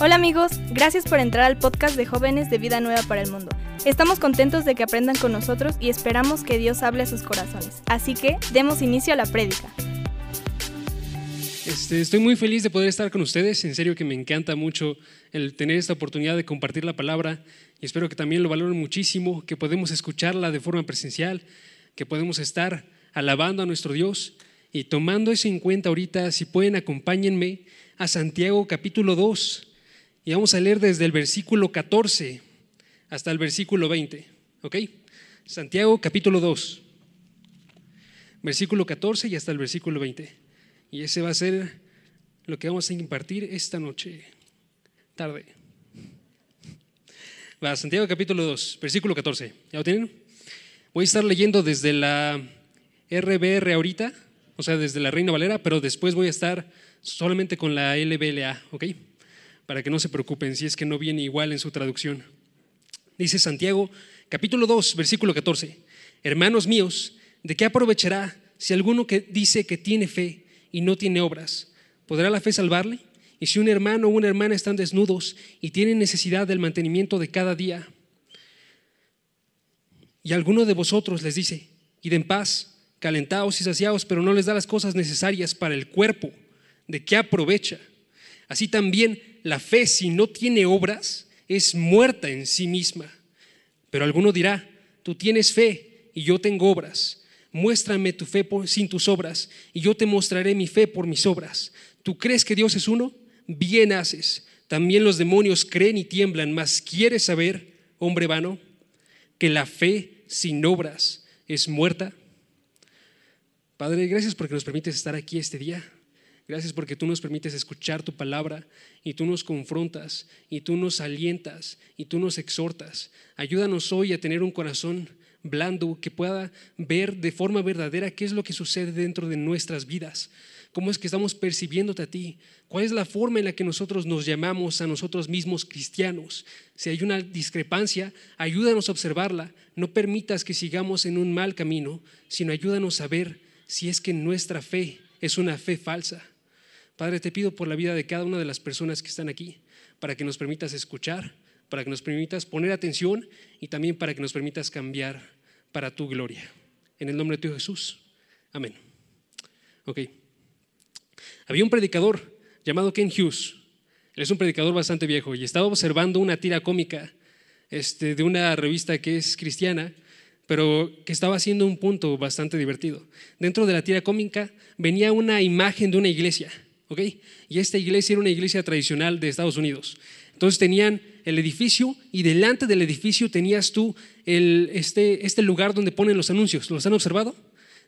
Hola amigos, gracias por entrar al podcast de jóvenes de Vida Nueva para el Mundo. Estamos contentos de que aprendan con nosotros y esperamos que Dios hable a sus corazones. Así que demos inicio a la prédica. Este, estoy muy feliz de poder estar con ustedes. En serio que me encanta mucho el tener esta oportunidad de compartir la palabra y espero que también lo valoren muchísimo, que podemos escucharla de forma presencial, que podemos estar alabando a nuestro Dios y tomando eso en cuenta ahorita, si pueden acompáñenme a Santiago capítulo 2 y vamos a leer desde el versículo 14 hasta el versículo 20. ¿Ok? Santiago capítulo 2, versículo 14 y hasta el versículo 20. Y ese va a ser lo que vamos a impartir esta noche, tarde. Va, Santiago capítulo 2, versículo 14. ¿Ya lo tienen? Voy a estar leyendo desde la RBR ahorita, o sea, desde la Reina Valera, pero después voy a estar solamente con la LBLA, ¿ok? Para que no se preocupen si es que no viene igual en su traducción. Dice Santiago, capítulo 2, versículo 14. Hermanos míos, ¿de qué aprovechará si alguno que dice que tiene fe y no tiene obras? ¿Podrá la fe salvarle? Y si un hermano o una hermana están desnudos y tienen necesidad del mantenimiento de cada día, y alguno de vosotros les dice, id en paz, calentados y saciados, pero no les da las cosas necesarias para el cuerpo, ¿de qué aprovecha? Así también la fe, si no tiene obras, es muerta en sí misma. Pero alguno dirá, tú tienes fe y yo tengo obras. Muéstrame tu fe sin tus obras y yo te mostraré mi fe por mis obras. ¿Tú crees que Dios es uno? Bien haces. También los demonios creen y tiemblan, mas ¿quieres saber, hombre vano, que la fe sin obras es muerta? Padre, gracias porque nos permites estar aquí este día. Gracias porque tú nos permites escuchar tu palabra y tú nos confrontas y tú nos alientas y tú nos exhortas. Ayúdanos hoy a tener un corazón blando que pueda ver de forma verdadera qué es lo que sucede dentro de nuestras vidas. ¿Cómo es que estamos percibiéndote a ti? ¿Cuál es la forma en la que nosotros nos llamamos a nosotros mismos cristianos? Si hay una discrepancia, ayúdanos a observarla. No permitas que sigamos en un mal camino, sino ayúdanos a ver si es que nuestra fe es una fe falsa. Padre, te pido por la vida de cada una de las personas que están aquí, para que nos permitas escuchar, para que nos permitas poner atención y también para que nos permitas cambiar para tu gloria. En el nombre de tu Jesús. Amén. Ok. Había un predicador llamado Ken Hughes. Él es un predicador bastante viejo y estaba observando una tira cómica este, de una revista que es cristiana, pero que estaba haciendo un punto bastante divertido. Dentro de la tira cómica venía una imagen de una iglesia y esta iglesia era una iglesia tradicional de Estados Unidos. Entonces tenían el edificio y delante del edificio tenías tú este, este lugar donde ponen los anuncios. ¿Los han observado?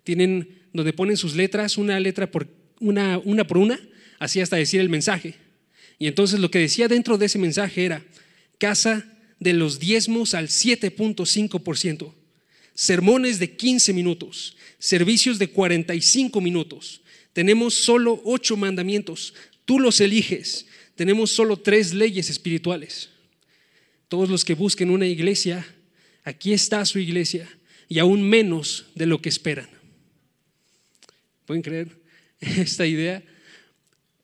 Tienen donde ponen sus letras, una letra por una, una por una, así hasta decir el mensaje. Y entonces lo que decía dentro de ese mensaje era, casa de los diezmos al 7.5%, sermones de 15 minutos, servicios de 45 minutos, tenemos solo ocho mandamientos. Tú los eliges. Tenemos solo tres leyes espirituales. Todos los que busquen una iglesia, aquí está su iglesia y aún menos de lo que esperan. ¿Pueden creer esta idea?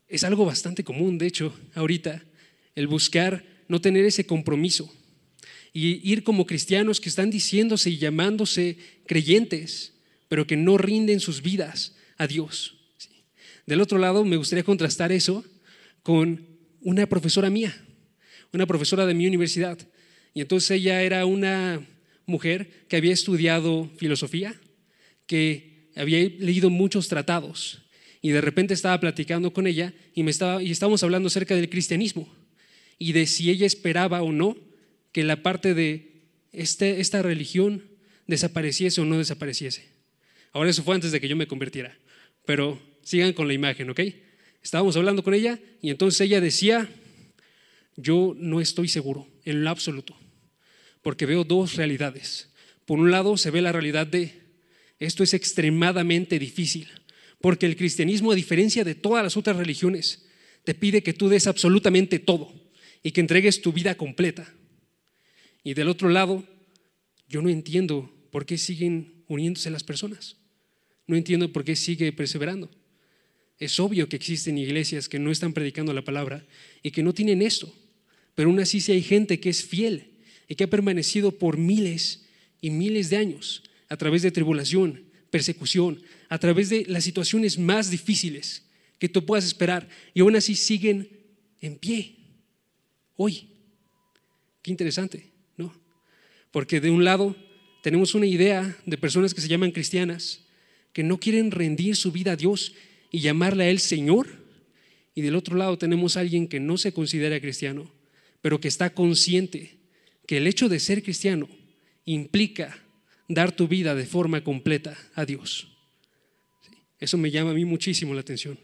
Es algo bastante común, de hecho, ahorita, el buscar no tener ese compromiso y ir como cristianos que están diciéndose y llamándose creyentes, pero que no rinden sus vidas a Dios. Del otro lado, me gustaría contrastar eso con una profesora mía, una profesora de mi universidad. Y entonces ella era una mujer que había estudiado filosofía, que había leído muchos tratados y de repente estaba platicando con ella y, me estaba, y estábamos hablando acerca del cristianismo y de si ella esperaba o no que la parte de este, esta religión desapareciese o no desapareciese. Ahora eso fue antes de que yo me convirtiera, pero Sigan con la imagen, ¿ok? Estábamos hablando con ella y entonces ella decía, yo no estoy seguro en lo absoluto, porque veo dos realidades. Por un lado se ve la realidad de, esto es extremadamente difícil, porque el cristianismo, a diferencia de todas las otras religiones, te pide que tú des absolutamente todo y que entregues tu vida completa. Y del otro lado, yo no entiendo por qué siguen uniéndose las personas. No entiendo por qué sigue perseverando. Es obvio que existen iglesias que no están predicando la palabra y que no tienen esto, pero aún así sí hay gente que es fiel y que ha permanecido por miles y miles de años a través de tribulación, persecución, a través de las situaciones más difíciles que tú puedas esperar y aún así siguen en pie hoy. Qué interesante, ¿no? Porque de un lado tenemos una idea de personas que se llaman cristianas, que no quieren rendir su vida a Dios y llamarle a Él Señor. Y del otro lado tenemos a alguien que no se considera cristiano, pero que está consciente que el hecho de ser cristiano implica dar tu vida de forma completa a Dios. Eso me llama a mí muchísimo la atención.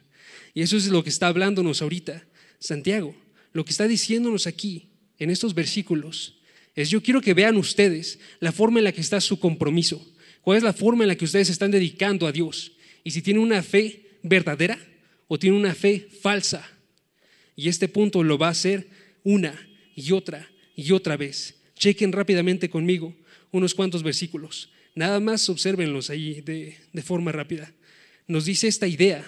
Y eso es lo que está hablándonos ahorita Santiago. Lo que está diciéndonos aquí, en estos versículos, es yo quiero que vean ustedes la forma en la que está su compromiso, cuál es la forma en la que ustedes están dedicando a Dios y si tienen una fe verdadera o tienen una fe falsa. Y este punto lo va a hacer una y otra y otra vez. Chequen rápidamente conmigo unos cuantos versículos. Nada más observenlos ahí de, de forma rápida. Nos dice esta idea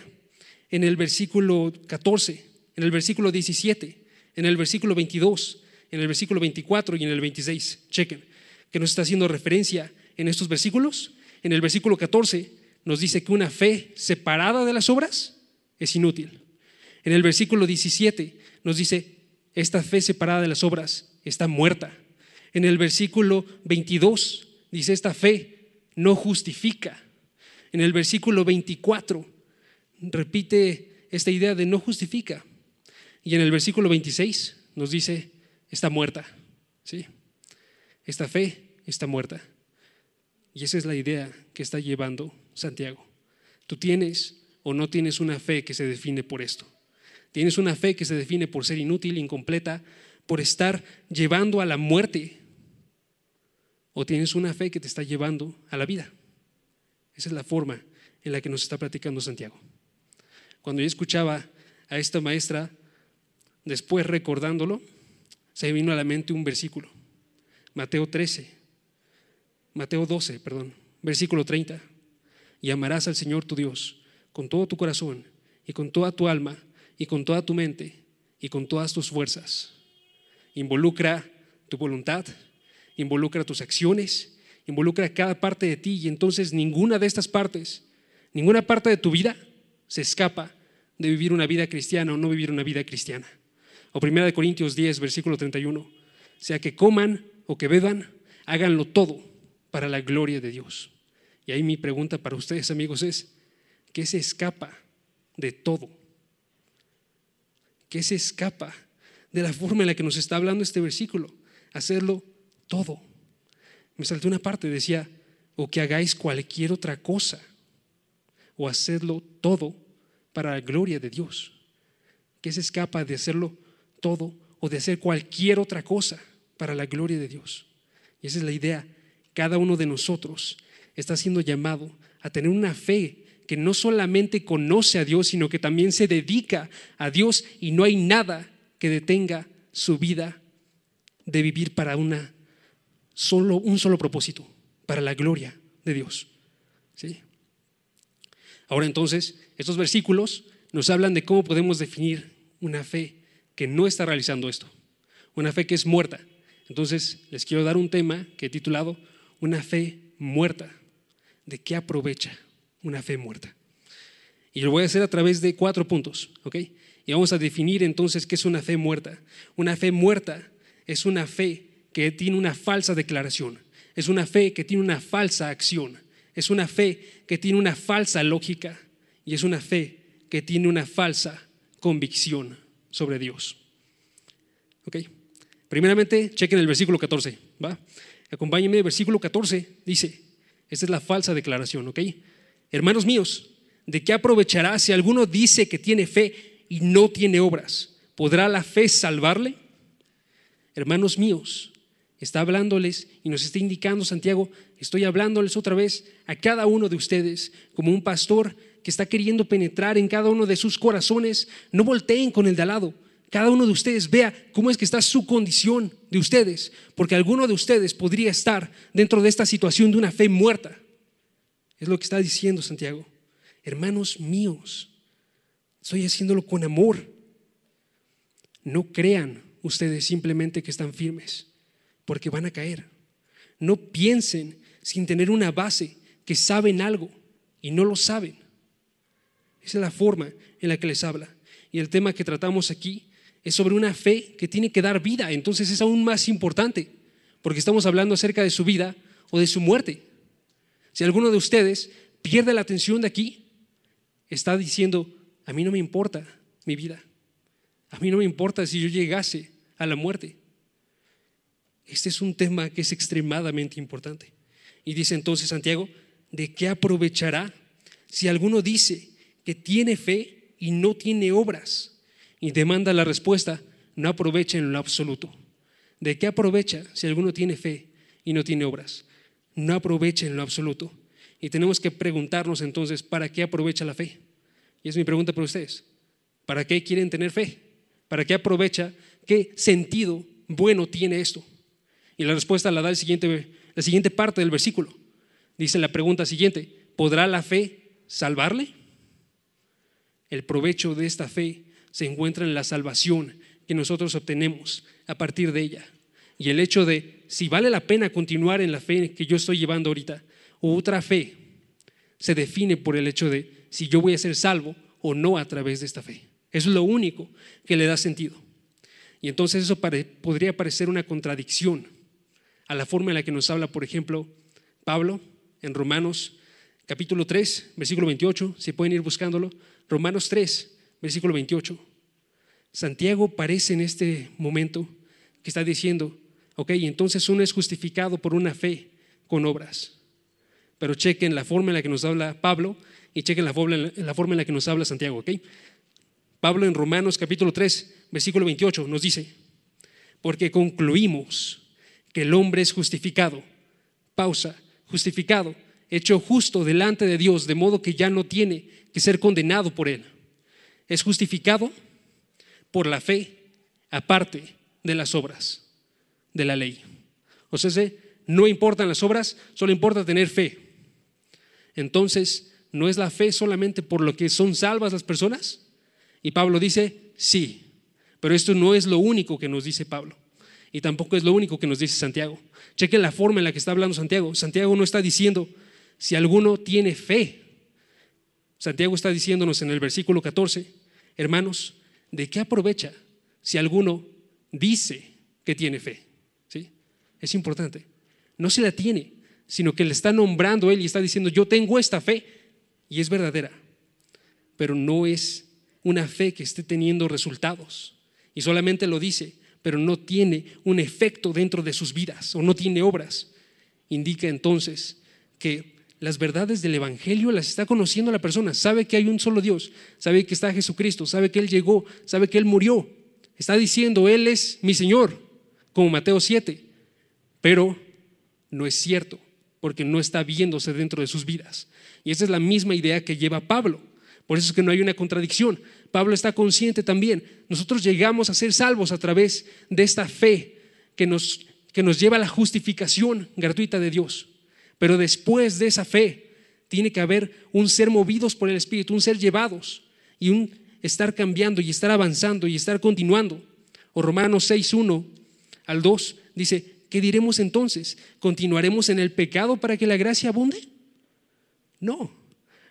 en el versículo 14, en el versículo 17, en el versículo 22 en el versículo 24 y en el 26. Chequen, que nos está haciendo referencia en estos versículos. En el versículo 14 nos dice que una fe separada de las obras es inútil. En el versículo 17 nos dice, esta fe separada de las obras está muerta. En el versículo 22 dice, esta fe no justifica. En el versículo 24 repite esta idea de no justifica. Y en el versículo 26 nos dice, está muerta. ¿sí? Esta fe está muerta. Y esa es la idea que está llevando Santiago. Tú tienes o no tienes una fe que se define por esto. Tienes una fe que se define por ser inútil, incompleta, por estar llevando a la muerte. O tienes una fe que te está llevando a la vida. Esa es la forma en la que nos está platicando Santiago. Cuando yo escuchaba a esta maestra, después recordándolo, se vino a la mente un versículo. Mateo 13, Mateo 12, perdón, versículo 30. Y amarás al Señor tu Dios con todo tu corazón y con toda tu alma y con toda tu mente y con todas tus fuerzas. Involucra tu voluntad, involucra tus acciones, involucra cada parte de ti y entonces ninguna de estas partes, ninguna parte de tu vida se escapa de vivir una vida cristiana o no vivir una vida cristiana. O 1 Corintios 10, versículo 31. Sea que coman o que beban, háganlo todo para la gloria de Dios. Y ahí mi pregunta para ustedes, amigos, es, ¿qué se escapa de todo? ¿Qué se escapa de la forma en la que nos está hablando este versículo? Hacerlo todo. Me salté una parte, decía, o que hagáis cualquier otra cosa, o hacerlo todo para la gloria de Dios. ¿Qué se escapa de hacerlo todo o de hacer cualquier otra cosa para la gloria de Dios. Y esa es la idea. Cada uno de nosotros está siendo llamado a tener una fe que no solamente conoce a Dios, sino que también se dedica a Dios y no hay nada que detenga su vida de vivir para una solo un solo propósito, para la gloria de Dios. ¿Sí? Ahora entonces, estos versículos nos hablan de cómo podemos definir una fe que no está realizando esto. Una fe que es muerta. Entonces, les quiero dar un tema que he titulado Una fe muerta. ¿De qué aprovecha una fe muerta? Y lo voy a hacer a través de cuatro puntos, ¿ok? Y vamos a definir entonces qué es una fe muerta. Una fe muerta es una fe que tiene una falsa declaración. Es una fe que tiene una falsa acción. Es una fe que tiene una falsa lógica. Y es una fe que tiene una falsa convicción sobre Dios. ¿Ok? Primeramente, chequen el versículo 14, ¿va? Acompáñenme, versículo 14 dice, esta es la falsa declaración, ¿ok? Hermanos míos, ¿de qué aprovechará si alguno dice que tiene fe y no tiene obras? ¿Podrá la fe salvarle? Hermanos míos, está hablándoles y nos está indicando Santiago, estoy hablándoles otra vez a cada uno de ustedes como un pastor que está queriendo penetrar en cada uno de sus corazones, no volteen con el de al lado. Cada uno de ustedes vea cómo es que está su condición de ustedes, porque alguno de ustedes podría estar dentro de esta situación de una fe muerta. Es lo que está diciendo Santiago. Hermanos míos, Estoy haciéndolo con amor. No crean ustedes simplemente que están firmes, porque van a caer. No piensen sin tener una base que saben algo y no lo saben. Esa es la forma en la que les habla. Y el tema que tratamos aquí es sobre una fe que tiene que dar vida. Entonces es aún más importante, porque estamos hablando acerca de su vida o de su muerte. Si alguno de ustedes pierde la atención de aquí, está diciendo, a mí no me importa mi vida. A mí no me importa si yo llegase a la muerte. Este es un tema que es extremadamente importante. Y dice entonces Santiago, ¿de qué aprovechará si alguno dice que tiene fe y no tiene obras? Y demanda la respuesta, no aprovecha en lo absoluto. ¿De qué aprovecha si alguno tiene fe y no tiene obras? No aprovecha en lo absoluto. Y tenemos que preguntarnos entonces, ¿para qué aprovecha la fe? Y es mi pregunta para ustedes. ¿Para qué quieren tener fe? ¿Para qué aprovecha? ¿Qué sentido bueno tiene esto? Y la respuesta la da el siguiente, la siguiente parte del versículo. Dice la pregunta siguiente, ¿podrá la fe salvarle? El provecho de esta fe se encuentra en la salvación que nosotros obtenemos a partir de ella. Y el hecho de si vale la pena continuar en la fe que yo estoy llevando ahorita, o otra fe, se define por el hecho de si yo voy a ser salvo o no a través de esta fe. Eso es lo único que le da sentido. Y entonces eso podría parecer una contradicción a la forma en la que nos habla, por ejemplo, Pablo en Romanos capítulo 3, versículo 28, si pueden ir buscándolo, Romanos 3, versículo 28. Santiago parece en este momento que está diciendo, ok, entonces uno es justificado por una fe con obras. Pero chequen la forma en la que nos habla Pablo y chequen la forma, en la que nos habla Santiago, ¿ok? Pablo en Romanos capítulo 3, versículo 28 nos dice, porque concluimos que el hombre es justificado, pausa, justificado, hecho justo delante de Dios, de modo que ya no tiene que ser condenado por él. Es justificado por la fe, aparte de las obras de la ley. O sea, no importan las obras, solo importa tener fe. Entonces, ¿no es la fe solamente por lo que son salvas las personas? Y Pablo dice, sí, pero esto no es lo único que nos dice Pablo. Y tampoco es lo único que nos dice Santiago. Chequen la forma en la que está hablando Santiago. Santiago no está diciendo, si alguno tiene fe. Santiago está diciéndonos en el versículo 14, hermanos, ¿de qué aprovecha si alguno dice que tiene fe? ¿Sí? Es importante. No se la tiene, sino que le está nombrando él y está diciendo, yo tengo esta fe y es verdadera, pero no es una fe que esté teniendo resultados. Y solamente lo dice, pero no tiene un efecto dentro de sus vidas o no tiene obras. Indica entonces que las verdades del Evangelio las está conociendo la persona, sabe que hay un solo Dios, sabe que está Jesucristo, sabe que Él llegó, sabe que Él murió. Está diciendo, Él es mi Señor, como Mateo 7, pero no es cierto porque no está viéndose dentro de sus vidas. Y esa es la misma idea que lleva Pablo. Por eso es que no hay una contradicción. Pablo está consciente también. Nosotros llegamos a ser salvos a través de esta fe que nos, que nos lleva a la justificación gratuita de Dios. Pero después de esa fe tiene que haber un ser movidos por el Espíritu, un ser llevados y un estar cambiando y estar avanzando y estar continuando. O Romanos 6, 1 al 2 dice, ¿qué diremos entonces? ¿Continuaremos en el pecado para que la gracia abunde? No.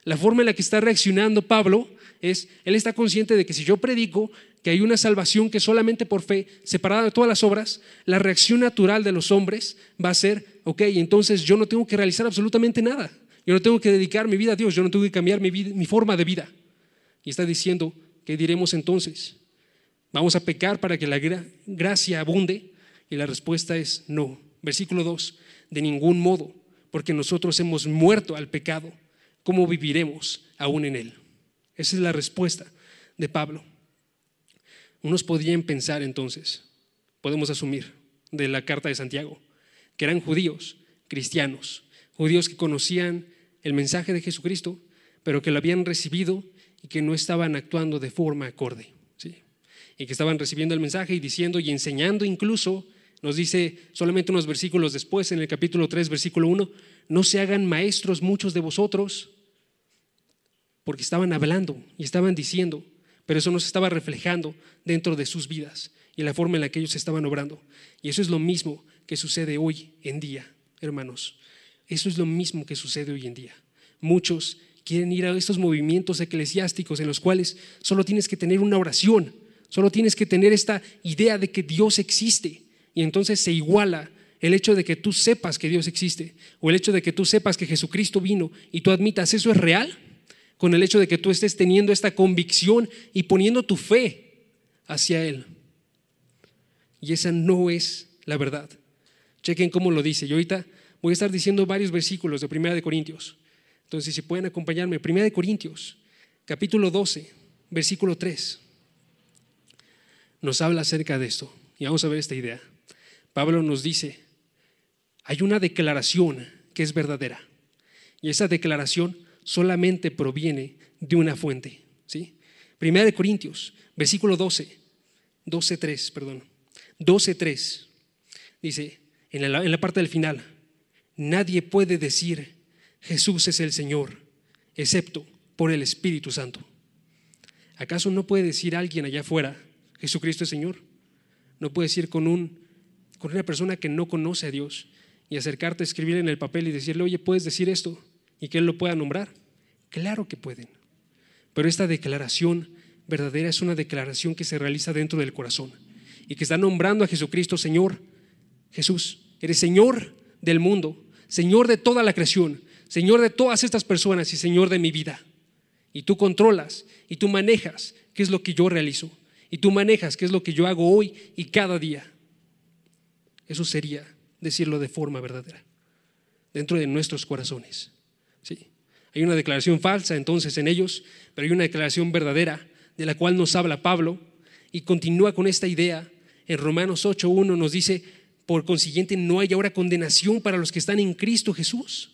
La forma en la que está reaccionando Pablo es, él está consciente de que si yo predico que hay una salvación que solamente por fe, separada de todas las obras, la reacción natural de los hombres va a ser, ok, entonces yo no tengo que realizar absolutamente nada. Yo no tengo que dedicar mi vida a Dios, yo no tengo que cambiar mi, mi forma de vida. Y está diciendo, ¿qué diremos entonces? ¿Vamos a pecar para que la gracia abunde? Y la respuesta es no. Versículo 2, de ningún modo, porque nosotros hemos muerto al pecado, ¿cómo viviremos aún en él? Esa es la respuesta de Pablo. Unos podrían pensar entonces, podemos asumir de la carta de Santiago, que eran judíos, cristianos, judíos que conocían el mensaje de Jesucristo, pero que lo habían recibido y que no estaban actuando de forma acorde. ¿sí? Y que estaban recibiendo el mensaje y diciendo y enseñando incluso nos dice solamente unos versículos después, en el capítulo 3, versículo 1, no se hagan maestros muchos de vosotros, porque estaban hablando y estaban diciendo pero eso no se estaba reflejando dentro de sus vidas y la forma en la que ellos estaban obrando. Y eso es lo mismo que sucede hoy en día, hermanos. Eso es lo mismo que sucede hoy en día. Muchos quieren ir a estos movimientos eclesiásticos en los cuales solo tienes que tener una oración, solo tienes que tener esta idea de que Dios existe y entonces se iguala el hecho de que tú sepas que Dios existe o el hecho de que tú sepas que Jesucristo vino y tú admitas eso es real con el hecho de que tú estés teniendo esta convicción y poniendo tu fe hacia Él. Y esa no es la verdad. Chequen cómo lo dice. Yo ahorita voy a estar diciendo varios versículos de Primera de Corintios. Entonces, si pueden acompañarme, Primera de Corintios, capítulo 12, versículo 3. Nos habla acerca de esto. Y vamos a ver esta idea. Pablo nos dice, hay una declaración que es verdadera. Y esa declaración solamente proviene de una fuente. ¿sí? Primera de Corintios, versículo 12, 12.3, perdón. 12.3 dice, en la, en la parte del final, nadie puede decir Jesús es el Señor, excepto por el Espíritu Santo. ¿Acaso no puede decir alguien allá afuera, Jesucristo es Señor? No puede decir con, un, con una persona que no conoce a Dios y acercarte a escribir en el papel y decirle, oye, ¿puedes decir esto? Y que Él lo pueda nombrar? Claro que pueden. Pero esta declaración verdadera es una declaración que se realiza dentro del corazón y que está nombrando a Jesucristo Señor. Jesús, eres Señor del mundo, Señor de toda la creación, Señor de todas estas personas y Señor de mi vida. Y tú controlas y tú manejas qué es lo que yo realizo. Y tú manejas qué es lo que yo hago hoy y cada día. Eso sería decirlo de forma verdadera, dentro de nuestros corazones. Hay una declaración falsa entonces en ellos, pero hay una declaración verdadera de la cual nos habla Pablo y continúa con esta idea. En Romanos 8.1 nos dice, por consiguiente no hay ahora condenación para los que están en Cristo Jesús,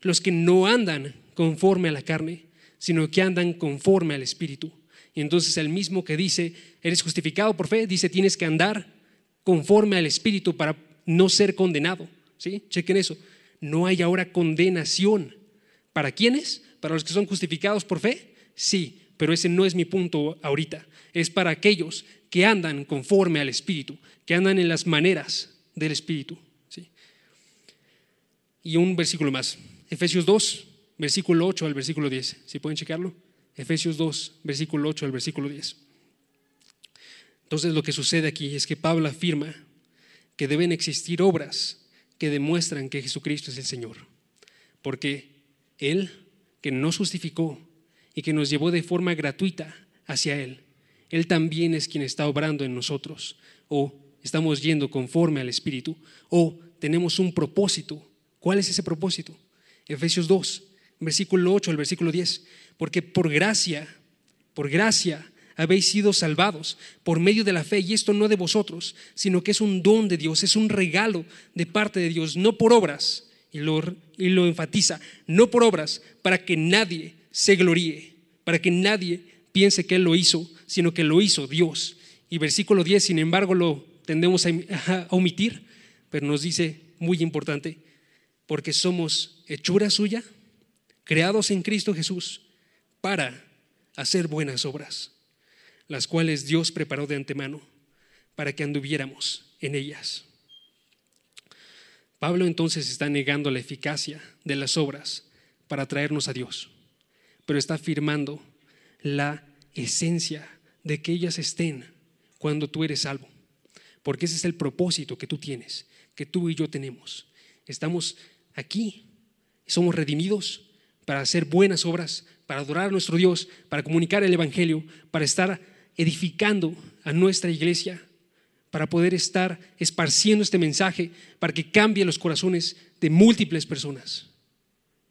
los que no andan conforme a la carne, sino que andan conforme al Espíritu. Y entonces el mismo que dice, eres justificado por fe, dice, tienes que andar conforme al Espíritu para no ser condenado. ¿Sí? Chequen eso. No hay ahora condenación ¿Para quiénes? ¿Para los que son justificados por fe? Sí, pero ese no es mi punto ahorita. Es para aquellos que andan conforme al Espíritu, que andan en las maneras del Espíritu. ¿sí? Y un versículo más. Efesios 2, versículo 8 al versículo 10. Si pueden checarlo. Efesios 2, versículo 8 al versículo 10. Entonces lo que sucede aquí es que Pablo afirma que deben existir obras que demuestran que Jesucristo es el Señor. Porque él que nos justificó y que nos llevó de forma gratuita hacia Él, Él también es quien está obrando en nosotros. O estamos yendo conforme al Espíritu. O tenemos un propósito. ¿Cuál es ese propósito? Efesios 2, versículo 8 al versículo 10. Porque por gracia, por gracia habéis sido salvados por medio de la fe, y esto no de vosotros, sino que es un don de Dios, es un regalo de parte de Dios, no por obras, y lo, enfatiza, no por obras, para que nadie se gloríe, para que nadie piense que Él lo hizo, sino que lo hizo Dios. Y versículo 10, sin embargo, lo tendemos a omitir, pero nos dice, muy importante, porque somos hechura suya, creados en Cristo Jesús, para hacer buenas obras, las cuales Dios preparó de antemano para que anduviéramos en ellas. Pablo entonces está negando la eficacia de las obras para traernos a Dios, pero está afirmando la esencia de que ellas estén cuando tú eres salvo, porque ese es el propósito que tú tienes, que tú y yo tenemos. Estamos aquí, somos redimidos para hacer buenas obras, para adorar a nuestro Dios, para comunicar el Evangelio, para estar edificando a nuestra iglesia, para poder estar esparciendo este mensaje, para que cambie los corazones de múltiples personas.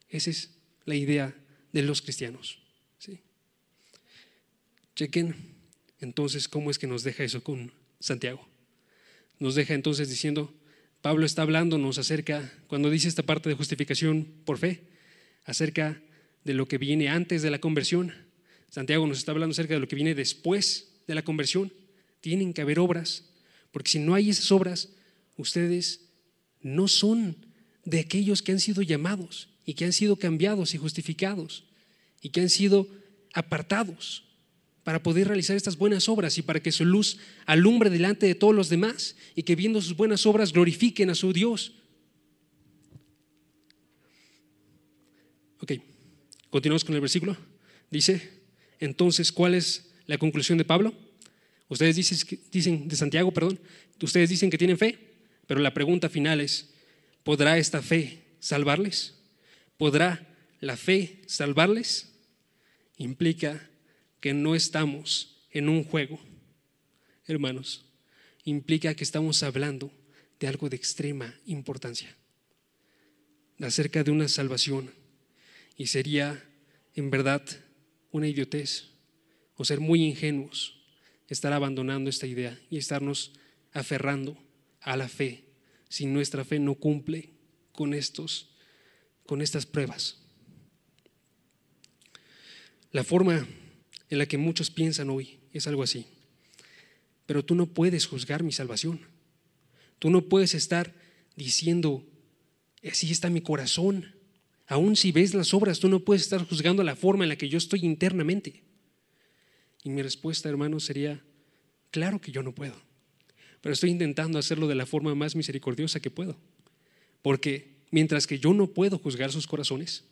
Esa es la idea de los cristianos. ¿sí? Chequen entonces cómo es que nos deja eso con Santiago. Nos deja entonces diciendo, Pablo está hablándonos acerca, cuando dice esta parte de justificación por fe, acerca de lo que viene antes de la conversión. Santiago nos está hablando acerca de lo que viene después de la conversión. Tienen que haber obras porque si no hay esas obras, ustedes no son de aquellos que han sido llamados y que han sido cambiados y justificados y que han sido apartados para poder realizar estas buenas obras y para que su luz alumbre delante de todos los demás y que viendo sus buenas obras glorifiquen a su Dios. Ok, continuamos con el versículo. Dice, entonces, ¿cuál es la conclusión de Pablo? Ustedes dicen, dicen de Santiago, perdón, ustedes dicen que tienen fe, pero la pregunta final es, ¿podrá esta fe salvarles? ¿Podrá la fe salvarles? Implica que no estamos en un juego, hermanos. Implica que estamos hablando de algo de extrema importancia, acerca de una salvación. Y sería, en verdad, una idiotez o ser muy ingenuos estar abandonando esta idea y estarnos aferrando a la fe si nuestra fe no cumple con estos con estas pruebas. La forma en la que muchos piensan hoy es algo así. Pero tú no puedes juzgar mi salvación. Tú no puedes estar diciendo, así está mi corazón. Aún si ves las obras, tú no puedes estar juzgando la forma en la que yo estoy internamente. Y mi respuesta, hermano, sería, claro que yo no puedo. Pero estoy intentando hacerlo de la forma más misericordiosa que puedo. Porque mientras que yo no puedo juzgar sus corazones,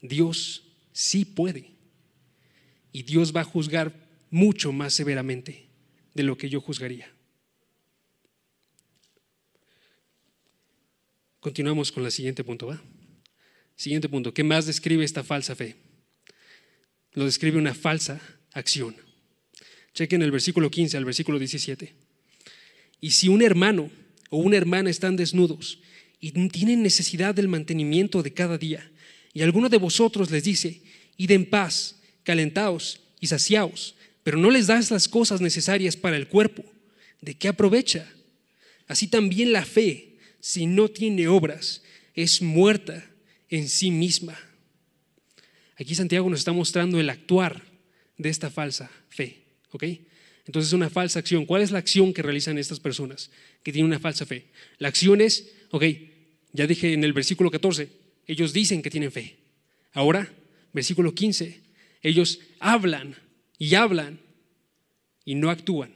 Dios sí puede. Y Dios va a juzgar mucho más severamente de lo que yo juzgaría. Continuamos con el siguiente punto, ¿va? Siguiente punto, ¿qué más describe esta falsa fe? Lo describe una falsa acción. Chequen el versículo 15 al versículo 17. Y si un hermano o una hermana están desnudos y tienen necesidad del mantenimiento de cada día, y alguno de vosotros les dice, id en paz, calentaos y saciaos, pero no les das las cosas necesarias para el cuerpo, ¿de qué aprovecha? Así también la fe, si no tiene obras, es muerta en sí misma. Aquí Santiago nos está mostrando el actuar de esta falsa fe, ¿ok? Entonces, una falsa acción. ¿Cuál es la acción que realizan estas personas que tienen una falsa fe? La acción es, ok, ya dije en el versículo 14, ellos dicen que tienen fe. Ahora, versículo 15, ellos hablan y hablan y no actúan.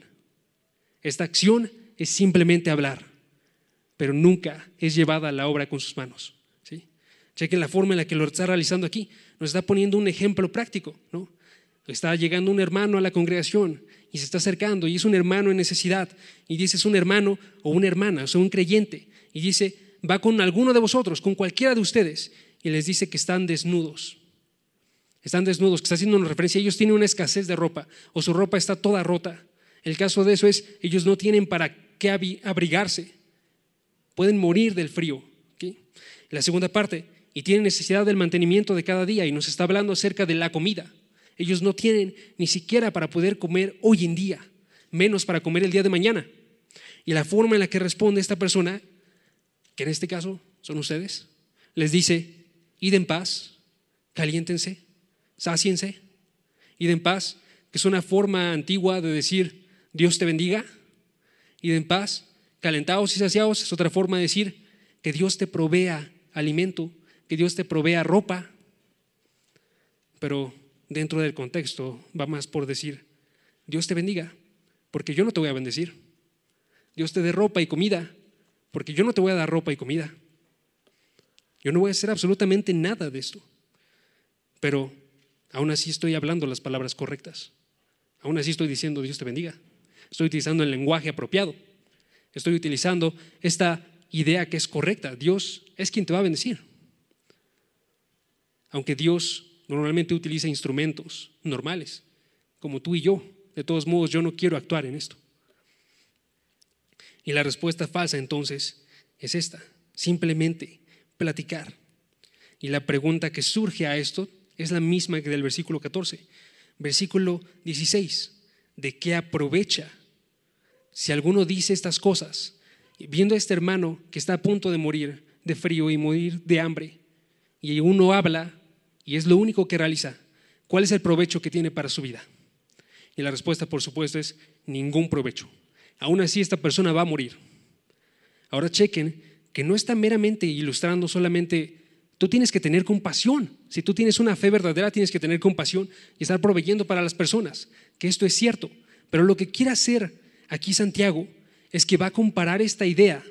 Esta acción es simplemente hablar, pero nunca es llevada a la obra con sus manos. ¿sí? Chequen la forma en la que lo está realizando aquí. Nos está poniendo un ejemplo práctico. ¿no? Está llegando un hermano a la congregación y se está acercando y es un hermano en necesidad. Y dice es un hermano o una hermana, o sea, un creyente y dice va con alguno de vosotros, con cualquiera de ustedes y les dice que están desnudos. Están desnudos, que está haciendo una referencia, ellos tienen una escasez de ropa o su ropa está toda rota. El caso de eso es, ellos no tienen para qué abrigarse, pueden morir del frío. La segunda parte, y tienen necesidad del mantenimiento de cada día y nos está hablando acerca de la comida. Ellos no tienen ni siquiera para poder comer hoy en día, menos para comer el día de mañana. Y la forma en la que responde esta persona, que en este caso son ustedes, les dice, id en paz, caliéntense, sáciense. Y den paz, que es una forma antigua de decir Dios te bendiga, y den paz, calentados y saciados es otra forma de decir que Dios te provea alimento, que Dios te provea ropa, pero dentro del contexto va más por decir Dios te bendiga, porque yo no te voy a bendecir. Dios te dé ropa y comida, porque yo no te voy a dar ropa y comida. Yo no voy a hacer absolutamente nada de esto. Pero Aún así estoy hablando las palabras correctas. Aún así estoy diciendo Dios te bendiga. Estoy utilizando el lenguaje apropiado. Estoy utilizando esta idea que es correcta. Dios es quien te va a bendecir. Aunque Dios normalmente utiliza instrumentos normales, como tú y yo. De todos modos, yo no quiero actuar en esto. Y la respuesta falsa entonces es esta, simplemente platicar. Y la pregunta que surge a esto es la misma que del versículo 14. Versículo 16, ¿de qué aprovecha? Si alguno dice estas cosas, viendo a este hermano que está a punto de morir de frío y morir de hambre, y uno habla y es lo único que realiza, ¿cuál es el provecho que tiene para su vida? Y la respuesta, por supuesto, es ningún provecho. Aún así, esta persona va a morir. Ahora chequen que no está meramente ilustrando solamente Tú tienes que tener compasión. Si tú tienes una fe verdadera, tienes que tener compasión y estar proveyendo para las personas, que esto es cierto. Pero lo que quiere hacer aquí Santiago es que va a comparar esta idea.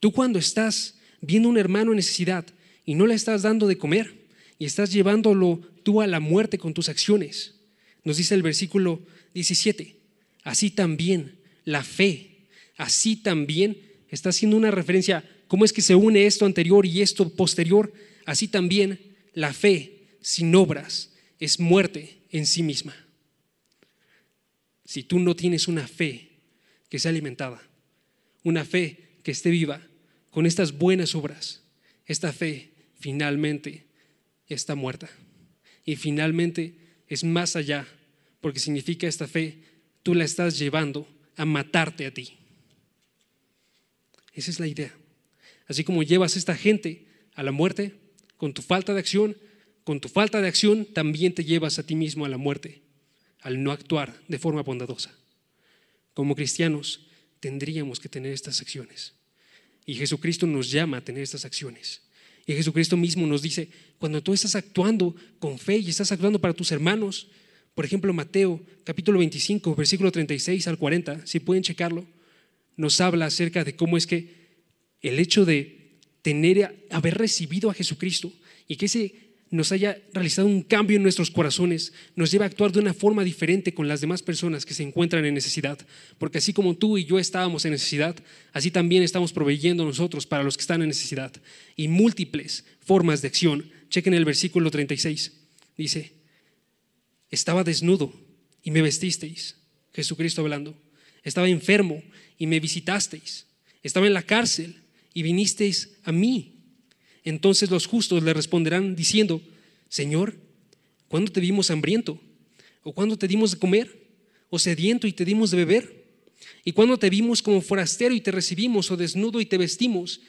Tú cuando estás viendo a un hermano en necesidad y no le estás dando de comer y estás llevándolo tú a la muerte con tus acciones, nos dice el versículo 17, así también la fe, así también está haciendo una referencia, ¿cómo es que se une esto anterior y esto posterior? Así también la fe sin obras es muerte en sí misma. Si tú no tienes una fe que sea alimentada, una fe que esté viva con estas buenas obras, esta fe finalmente está muerta. Y finalmente es más allá, porque significa esta fe, tú la estás llevando a matarte a ti. Esa es la idea. Así como llevas a esta gente a la muerte, con tu falta de acción, con tu falta de acción también te llevas a ti mismo a la muerte, al no actuar de forma bondadosa. Como cristianos tendríamos que tener estas acciones. Y Jesucristo nos llama a tener estas acciones. Y Jesucristo mismo nos dice, cuando tú estás actuando con fe y estás actuando para tus hermanos, por ejemplo, Mateo capítulo 25, versículo 36 al 40, si pueden checarlo, nos habla acerca de cómo es que el hecho de tener, haber recibido a Jesucristo y que ese nos haya realizado un cambio en nuestros corazones, nos lleva a actuar de una forma diferente con las demás personas que se encuentran en necesidad. Porque así como tú y yo estábamos en necesidad, así también estamos proveyendo nosotros para los que están en necesidad. Y múltiples formas de acción. Chequen el versículo 36. Dice, estaba desnudo y me vestisteis. Jesucristo hablando. Estaba enfermo y me visitasteis. Estaba en la cárcel y vinisteis a mí. Entonces los justos le responderán diciendo, Señor, ¿cuándo te vimos hambriento? ¿O cuándo te dimos de comer? ¿O sediento y te dimos de beber? ¿Y cuándo te vimos como forastero y te recibimos? ¿O desnudo y te vestimos?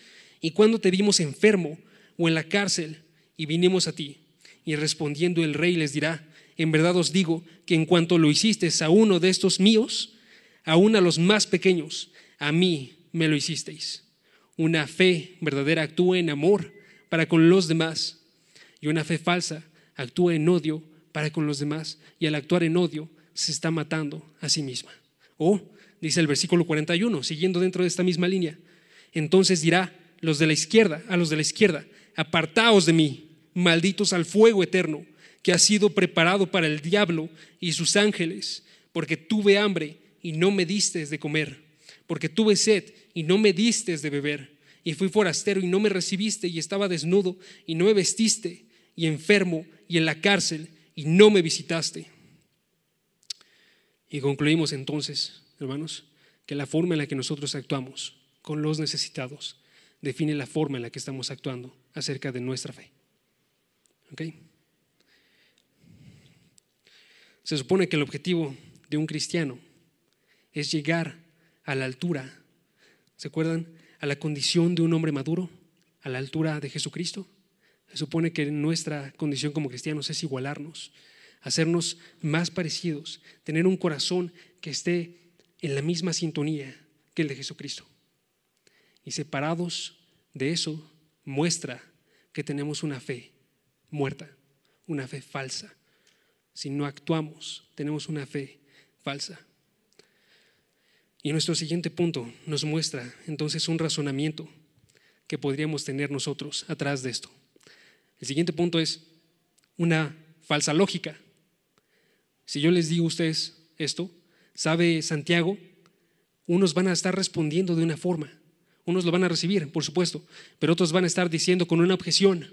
¿Y cuándo te vimos enfermo o en la cárcel y vinimos a ti? Y respondiendo el rey les dirá, en verdad os digo que en cuanto lo hiciste a uno de estos míos, aún a los más pequeños, a mí me lo hicisteis. Una fe verdadera actúa en amor para con los demás. Y una fe falsa actúa en odio para con los demás. Y al actuar en odio se está matando a sí misma. O, dice el versículo 41, siguiendo dentro de esta misma línea, entonces dirá los de la izquierda, a los de la izquierda, apartaos de mí, malditos al fuego eterno, que ha sido preparado para el diablo y sus ángeles, porque tuve hambre y no me distes de comer, porque tuve sed y no me distes de beber y fui forastero y no me recibiste y estaba desnudo y no me vestiste y enfermo y en la cárcel y no me visitaste. Y concluimos entonces, hermanos, que la forma en la que nosotros actuamos con los necesitados define la forma en la que estamos actuando acerca de nuestra fe. Se supone que el objetivo de un cristiano es llegar a la altura, ¿se acuerdan? A la condición de un hombre maduro, a la altura de Jesucristo. Se supone que nuestra condición como cristianos es igualarnos, hacernos más parecidos, tener un corazón que esté en la misma sintonía que el de Jesucristo. Y separados de eso, muestra que tenemos una fe muerta, una fe falsa. Si no actuamos, tenemos una fe falsa. Y nuestro siguiente punto nos muestra entonces un razonamiento que podríamos tener nosotros atrás de esto. El siguiente punto es una falsa lógica. Si yo les digo a ustedes esto, ¿sabe Santiago? Unos van a estar respondiendo de una forma, unos lo van a recibir, por supuesto, pero otros van a estar diciendo con una objeción.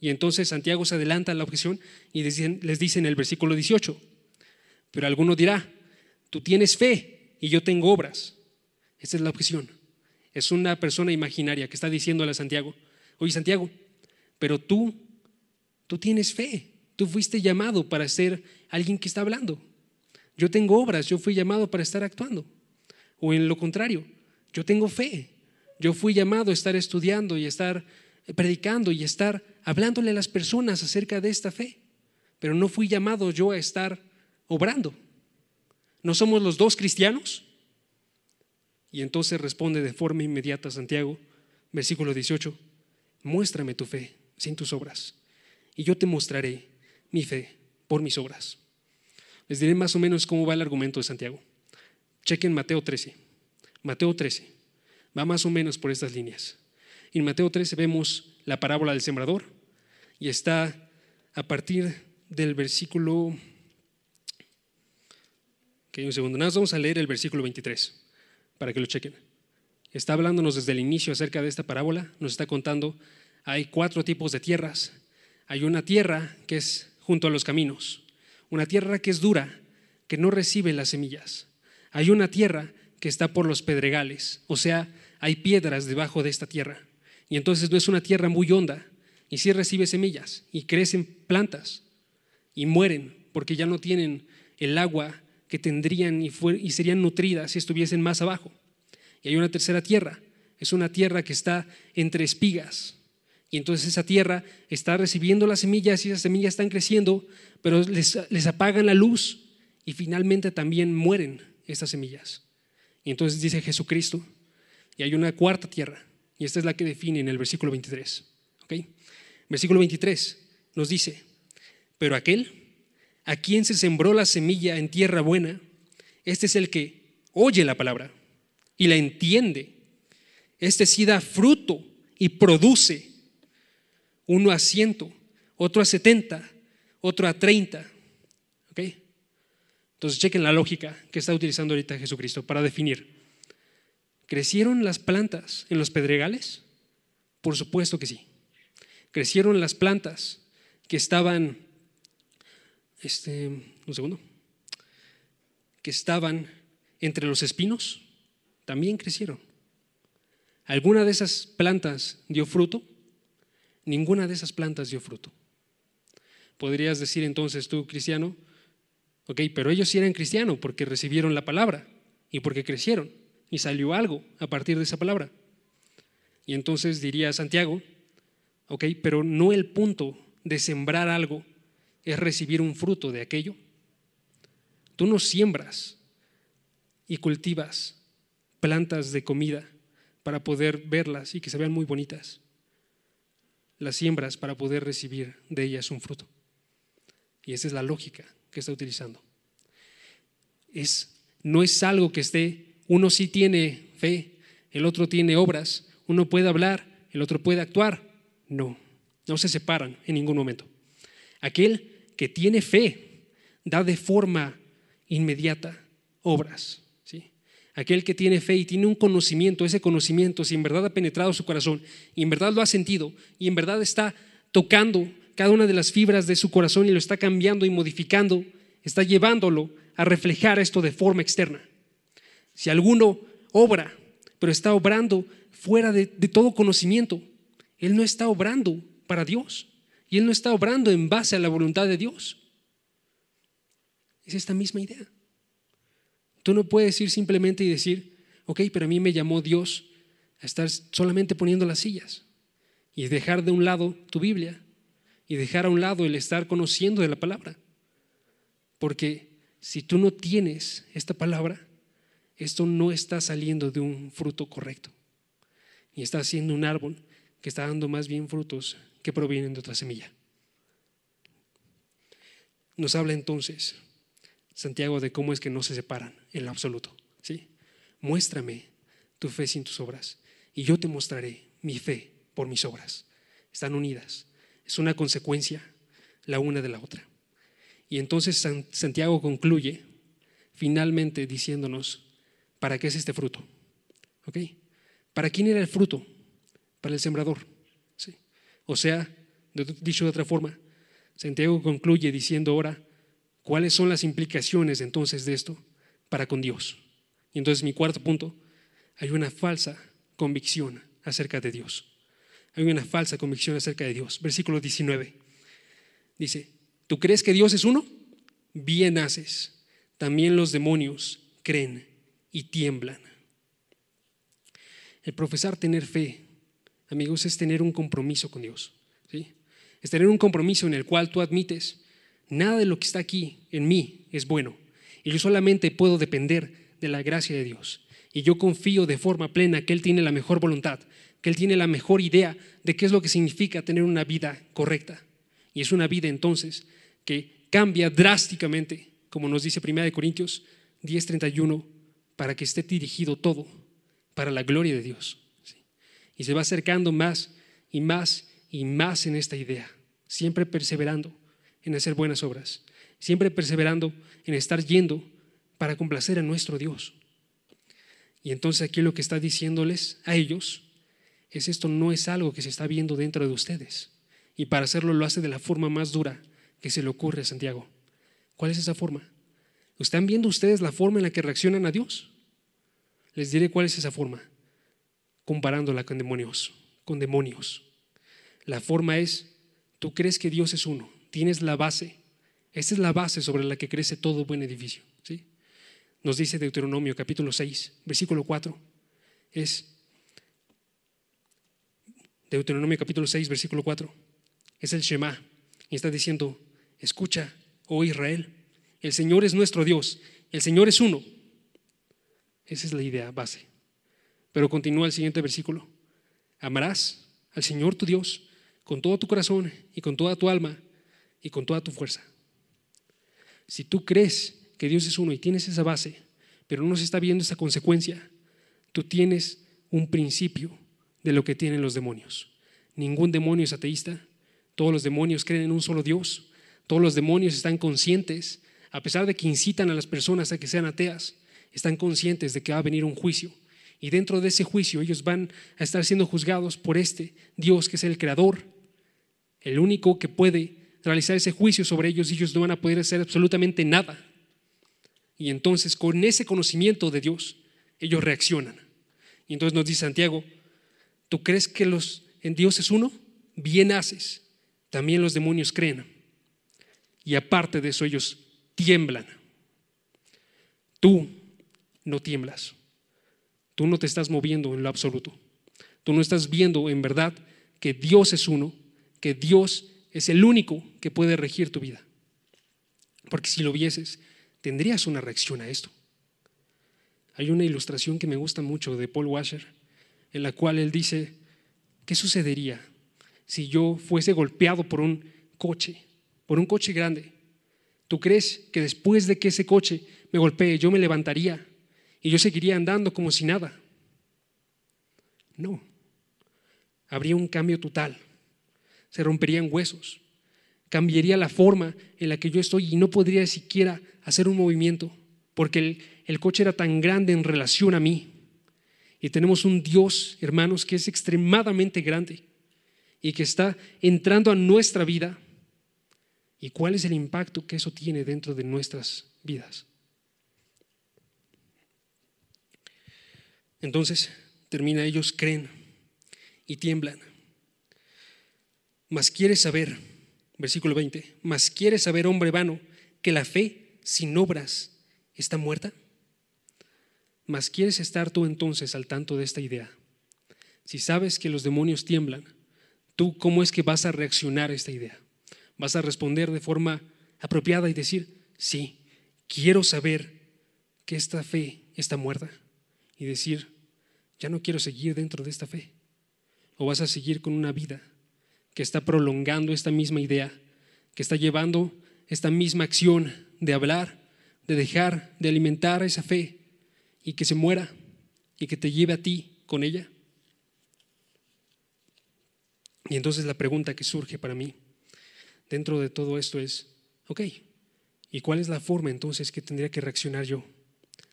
Y entonces Santiago se adelanta a la objeción y les dice en el versículo 18, pero alguno dirá, tú tienes fe y yo tengo obras. Esa es la objeción. Es una persona imaginaria que está diciéndole a Santiago, oye Santiago, pero tú, tú tienes fe, tú fuiste llamado para ser alguien que está hablando. Yo tengo obras, yo fui llamado para estar actuando. O en lo contrario, yo tengo fe, yo fui llamado a estar estudiando y estar predicando y estar hablándole a las personas acerca de esta fe, pero no fui llamado yo a estar obrando. ¿No somos los dos cristianos? Y entonces responde de forma inmediata Santiago, versículo 18, muéstrame tu fe sin tus obras, y yo te mostraré mi fe por mis obras. Les diré más o menos cómo va el argumento de Santiago. Chequen Mateo 13. Mateo 13 va más o menos por estas líneas. En Mateo 13 vemos la parábola del sembrador y está a partir del versículo... Ok, un segundo. Nada, vamos a leer el versículo 23 para que lo chequen. Está hablándonos desde el inicio acerca de esta parábola. Nos está contando, hay cuatro tipos de tierras. Hay una tierra que es junto a los caminos, una tierra que es dura, que no recibe las semillas. Hay una tierra que está por los pedregales, o sea, hay piedras debajo de esta tierra. Y entonces no es una tierra muy honda, y sí recibe semillas, y crecen plantas, y mueren porque ya no tienen el agua que tendrían y, y serían nutridas si estuviesen más abajo. Y hay una tercera tierra, es una tierra que está entre espigas, y entonces esa tierra está recibiendo las semillas y esas semillas están creciendo, pero les, les apagan la luz y finalmente también mueren estas semillas. Y entonces dice Jesucristo, y hay una cuarta tierra, y esta es la que define en el versículo 23. ¿okay? Versículo 23 nos dice, pero aquel a quien se sembró la semilla en tierra buena, este es el que oye la palabra y la entiende. Este sí da fruto y produce uno a ciento, otro a setenta, otro a treinta. ¿Ok? Entonces chequen la lógica que está utilizando ahorita Jesucristo para definir. ¿Crecieron las plantas en los pedregales? Por supuesto que sí. ¿Crecieron las plantas que estaban, este, un segundo, que estaban entre los espinos? También crecieron. ¿Alguna de esas plantas dio fruto? ninguna de esas plantas dio fruto. Podrías decir entonces tú, cristiano, ok, pero ellos sí eran cristianos porque recibieron la palabra y porque crecieron y salió algo a partir de esa palabra. Y entonces diría Santiago, ok, pero no el punto de sembrar algo es recibir un fruto de aquello. Tú no siembras y cultivas plantas de comida para poder verlas y que se vean muy bonitas las siembras para poder recibir de ellas un fruto. Y esa es la lógica que está utilizando. Es, no es algo que esté, uno sí tiene fe, el otro tiene obras, uno puede hablar, el otro puede actuar. No, no se separan en ningún momento. Aquel que tiene fe da de forma inmediata obras. Aquel que tiene fe y tiene un conocimiento, ese conocimiento, si en verdad ha penetrado su corazón y en verdad lo ha sentido y en verdad está tocando cada una de las fibras de su corazón y lo está cambiando y modificando, está llevándolo a reflejar esto de forma externa. Si alguno obra, pero está obrando fuera de, de todo conocimiento, él no está obrando para Dios y él no está obrando en base a la voluntad de Dios. Es esta misma idea. Tú no puedes ir simplemente y decir, ok, pero a mí me llamó Dios a estar solamente poniendo las sillas y dejar de un lado tu Biblia y dejar a un lado el estar conociendo de la palabra. Porque si tú no tienes esta palabra, esto no está saliendo de un fruto correcto. Y está haciendo un árbol que está dando más bien frutos que provienen de otra semilla. Nos habla entonces Santiago de cómo es que no se separan en lo absoluto. ¿sí? Muéstrame tu fe sin tus obras y yo te mostraré mi fe por mis obras. Están unidas. Es una consecuencia la una de la otra. Y entonces Santiago concluye finalmente diciéndonos, ¿para qué es este fruto? ¿Para quién era el fruto? Para el sembrador. O sea, dicho de otra forma, Santiago concluye diciendo ahora, ¿Cuáles son las implicaciones entonces de esto para con Dios? Y entonces mi cuarto punto, hay una falsa convicción acerca de Dios. Hay una falsa convicción acerca de Dios. Versículo 19. Dice, ¿tú crees que Dios es uno? Bien haces. También los demonios creen y tiemblan. El profesar tener fe, amigos, es tener un compromiso con Dios. ¿sí? Es tener un compromiso en el cual tú admites Nada de lo que está aquí en mí es bueno. Y yo solamente puedo depender de la gracia de Dios. Y yo confío de forma plena que Él tiene la mejor voluntad, que Él tiene la mejor idea de qué es lo que significa tener una vida correcta. Y es una vida entonces que cambia drásticamente, como nos dice 1 Corintios 10:31, para que esté dirigido todo para la gloria de Dios. Y se va acercando más y más y más en esta idea, siempre perseverando en hacer buenas obras, siempre perseverando en estar yendo para complacer a nuestro Dios. Y entonces aquí lo que está diciéndoles a ellos es esto no es algo que se está viendo dentro de ustedes. Y para hacerlo lo hace de la forma más dura que se le ocurre a Santiago. ¿Cuál es esa forma? ¿Están viendo ustedes la forma en la que reaccionan a Dios? Les diré cuál es esa forma, comparándola con demonios, con demonios. La forma es, tú crees que Dios es uno, tienes la base, esta es la base sobre la que crece todo buen edificio. ¿sí? Nos dice Deuteronomio capítulo 6, versículo 4, es Deuteronomio capítulo 6, versículo 4, es el Shema, y está diciendo, escucha, oh Israel, el Señor es nuestro Dios, el Señor es uno. Esa es la idea base. Pero continúa el siguiente versículo. Amarás al Señor tu Dios con todo tu corazón y con toda tu alma y con toda tu fuerza. Si tú crees que Dios es uno y tienes esa base, pero no se está viendo esa consecuencia, tú tienes un principio de lo que tienen los demonios. Ningún demonio es ateísta, todos los demonios creen en un solo Dios, todos los demonios están conscientes, a pesar de que incitan a las personas a que sean ateas, están conscientes de que va a venir un juicio. Y dentro de ese juicio ellos van a estar siendo juzgados por este Dios que es el creador, el único que puede realizar ese juicio sobre ellos y ellos no van a poder hacer absolutamente nada. Y entonces con ese conocimiento de Dios, ellos reaccionan. Y entonces nos dice Santiago, ¿tú crees que los, en Dios es uno? Bien haces. También los demonios creen. Y aparte de eso ellos tiemblan. Tú no tiemblas. Tú no te estás moviendo en lo absoluto. Tú no estás viendo en verdad que Dios es uno, que Dios es el único que puede regir tu vida. Porque si lo vieses, tendrías una reacción a esto. Hay una ilustración que me gusta mucho de Paul Washer, en la cual él dice, ¿qué sucedería si yo fuese golpeado por un coche, por un coche grande? ¿Tú crees que después de que ese coche me golpee, yo me levantaría y yo seguiría andando como si nada? No. Habría un cambio total. Se romperían huesos. Cambiaría la forma en la que yo estoy y no podría siquiera hacer un movimiento porque el, el coche era tan grande en relación a mí. Y tenemos un Dios, hermanos, que es extremadamente grande y que está entrando a nuestra vida y cuál es el impacto que eso tiene dentro de nuestras vidas. Entonces, termina, ellos creen y tiemblan. Mas quieres saber, versículo 20, mas quieres saber, hombre vano, que la fe sin obras está muerta. Mas quieres estar tú entonces al tanto de esta idea. Si sabes que los demonios tiemblan, ¿tú cómo es que vas a reaccionar a esta idea? vas a responder de forma apropiada y decir, sí, quiero saber que esta fe está muerta y decir, ya no quiero seguir dentro de esta fe. O vas a seguir con una vida que está prolongando esta misma idea, que está llevando esta misma acción de hablar, de dejar, de alimentar esa fe y que se muera y que te lleve a ti con ella. Y entonces la pregunta que surge para mí dentro de todo esto es, ok, ¿y cuál es la forma entonces que tendría que reaccionar yo?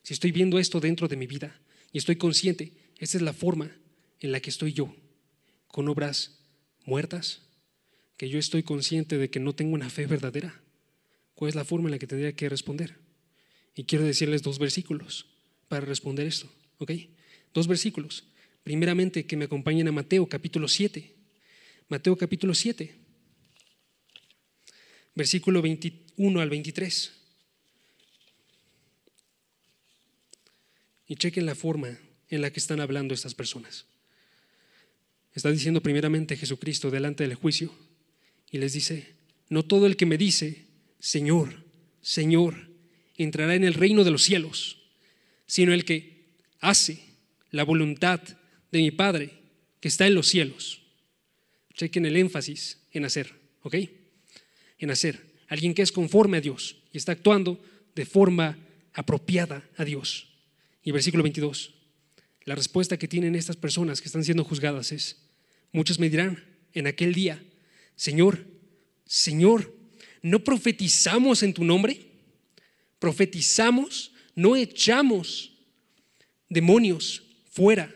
Si estoy viendo esto dentro de mi vida y estoy consciente, esta es la forma en la que estoy yo, con obras muertas, que yo estoy consciente de que no tengo una fe verdadera. ¿Cuál es la forma en la que tendría que responder? Y quiero decirles dos versículos para responder esto, ¿ok? Dos versículos. Primeramente, que me acompañen a Mateo capítulo 7. Mateo capítulo 7 versículo 21 al 23. Y chequen la forma en la que están hablando estas personas. Está diciendo primeramente Jesucristo delante del juicio y les dice, no todo el que me dice, Señor, Señor, entrará en el reino de los cielos, sino el que hace la voluntad de mi Padre que está en los cielos. Chequen el énfasis en hacer, ¿ok? En hacer. Alguien que es conforme a Dios y está actuando de forma apropiada a Dios. Y versículo 22. La respuesta que tienen estas personas que están siendo juzgadas es, muchos me dirán en aquel día, Señor, Señor, ¿no profetizamos en tu nombre? Profetizamos, no echamos demonios fuera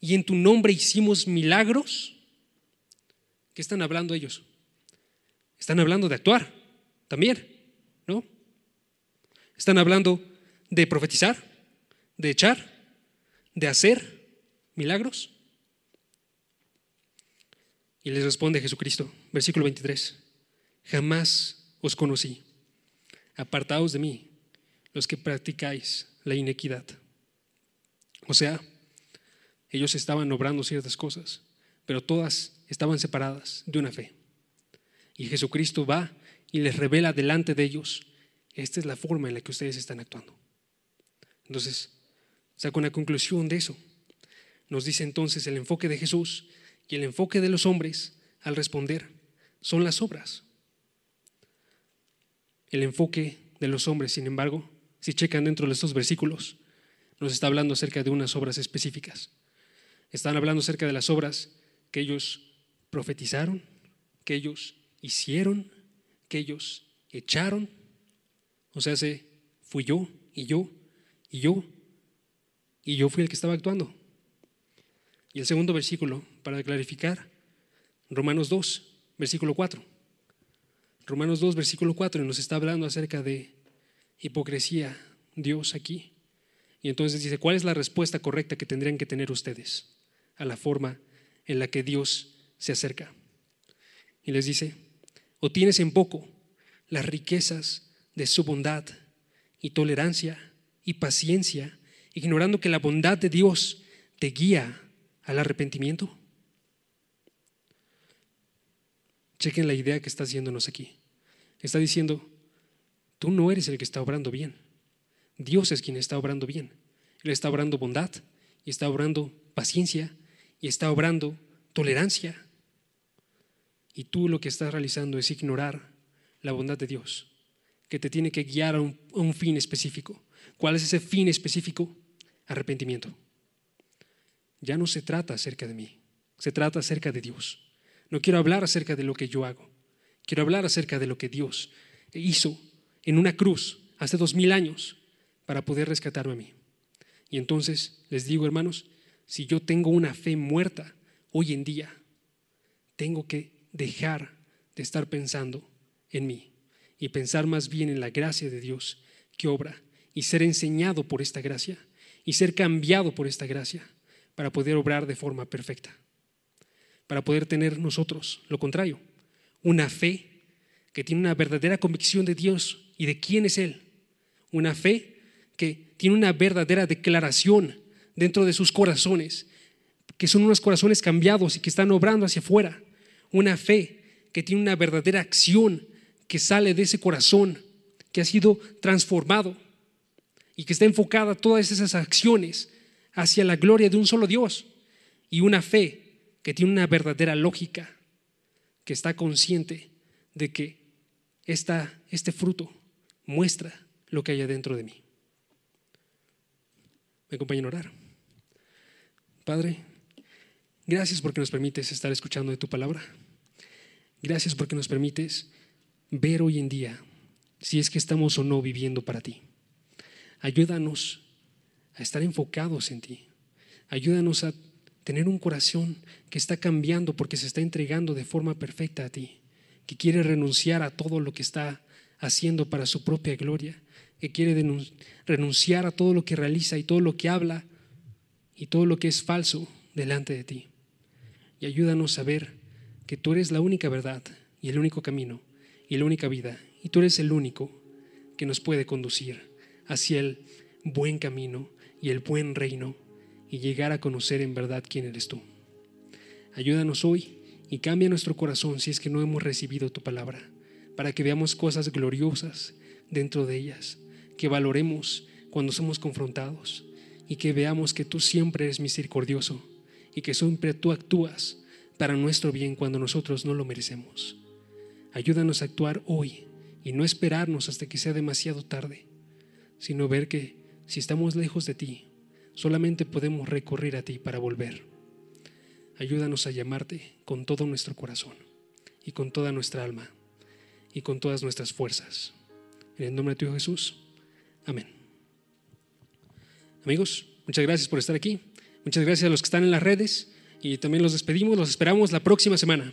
y en tu nombre hicimos milagros. ¿Qué están hablando ellos? Están hablando de actuar también, ¿no? Están hablando de profetizar, de echar, de hacer milagros. Y les responde Jesucristo, versículo 23, jamás os conocí, apartaos de mí los que practicáis la inequidad. O sea, ellos estaban obrando ciertas cosas, pero todas estaban separadas de una fe. Y Jesucristo va y les revela delante de ellos, esta es la forma en la que ustedes están actuando. Entonces, saca una conclusión de eso. Nos dice entonces el enfoque de Jesús y el enfoque de los hombres al responder son las obras. El enfoque de los hombres, sin embargo, si checan dentro de estos versículos, nos está hablando acerca de unas obras específicas. Están hablando acerca de las obras que ellos profetizaron, que ellos hicieron, que ellos echaron. O sea, se fui yo y yo y yo y yo fui el que estaba actuando. Y el segundo versículo, para clarificar, Romanos 2, versículo 4. Romanos 2, versículo 4, nos está hablando acerca de hipocresía, Dios aquí. Y entonces dice, ¿cuál es la respuesta correcta que tendrían que tener ustedes a la forma en la que Dios se acerca? Y les dice, o tienes en poco las riquezas de su bondad y tolerancia y paciencia, ignorando que la bondad de Dios te guía al arrepentimiento. Chequen la idea que está haciéndonos aquí. Está diciendo, tú no eres el que está obrando bien. Dios es quien está obrando bien. Él está obrando bondad y está obrando paciencia y está obrando tolerancia. Y tú lo que estás realizando es ignorar la bondad de Dios, que te tiene que guiar a un, a un fin específico. ¿Cuál es ese fin específico? Arrepentimiento. Ya no se trata acerca de mí, se trata acerca de Dios. No quiero hablar acerca de lo que yo hago, quiero hablar acerca de lo que Dios hizo en una cruz hace dos mil años para poder rescatarme a mí. Y entonces les digo, hermanos, si yo tengo una fe muerta hoy en día, tengo que dejar de estar pensando en mí y pensar más bien en la gracia de Dios que obra y ser enseñado por esta gracia y ser cambiado por esta gracia para poder obrar de forma perfecta, para poder tener nosotros lo contrario, una fe que tiene una verdadera convicción de Dios y de quién es Él, una fe que tiene una verdadera declaración dentro de sus corazones, que son unos corazones cambiados y que están obrando hacia afuera, una fe que tiene una verdadera acción que sale de ese corazón que ha sido transformado y que está enfocada todas esas acciones hacia la gloria de un solo Dios y una fe que tiene una verdadera lógica, que está consciente de que esta, este fruto muestra lo que hay adentro de mí. Me acompañan a orar. Padre, gracias porque nos permites estar escuchando de tu palabra. Gracias porque nos permites ver hoy en día si es que estamos o no viviendo para ti. Ayúdanos a estar enfocados en ti. Ayúdanos a tener un corazón que está cambiando porque se está entregando de forma perfecta a ti, que quiere renunciar a todo lo que está haciendo para su propia gloria, que quiere renunciar a todo lo que realiza y todo lo que habla y todo lo que es falso delante de ti. Y ayúdanos a ver que tú eres la única verdad y el único camino y la única vida, y tú eres el único que nos puede conducir hacia el buen camino y el buen reino y llegar a conocer en verdad quién eres tú. Ayúdanos hoy y cambia nuestro corazón si es que no hemos recibido tu palabra, para que veamos cosas gloriosas dentro de ellas, que valoremos cuando somos confrontados y que veamos que tú siempre eres misericordioso y que siempre tú actúas para nuestro bien cuando nosotros no lo merecemos. Ayúdanos a actuar hoy y no esperarnos hasta que sea demasiado tarde, sino ver que si estamos lejos de ti, solamente podemos recurrir a ti para volver. Ayúdanos a llamarte con todo nuestro corazón y con toda nuestra alma y con todas nuestras fuerzas. En el nombre de tu Jesús. Amén. Amigos, muchas gracias por estar aquí. Muchas gracias a los que están en las redes y también los despedimos. Los esperamos la próxima semana.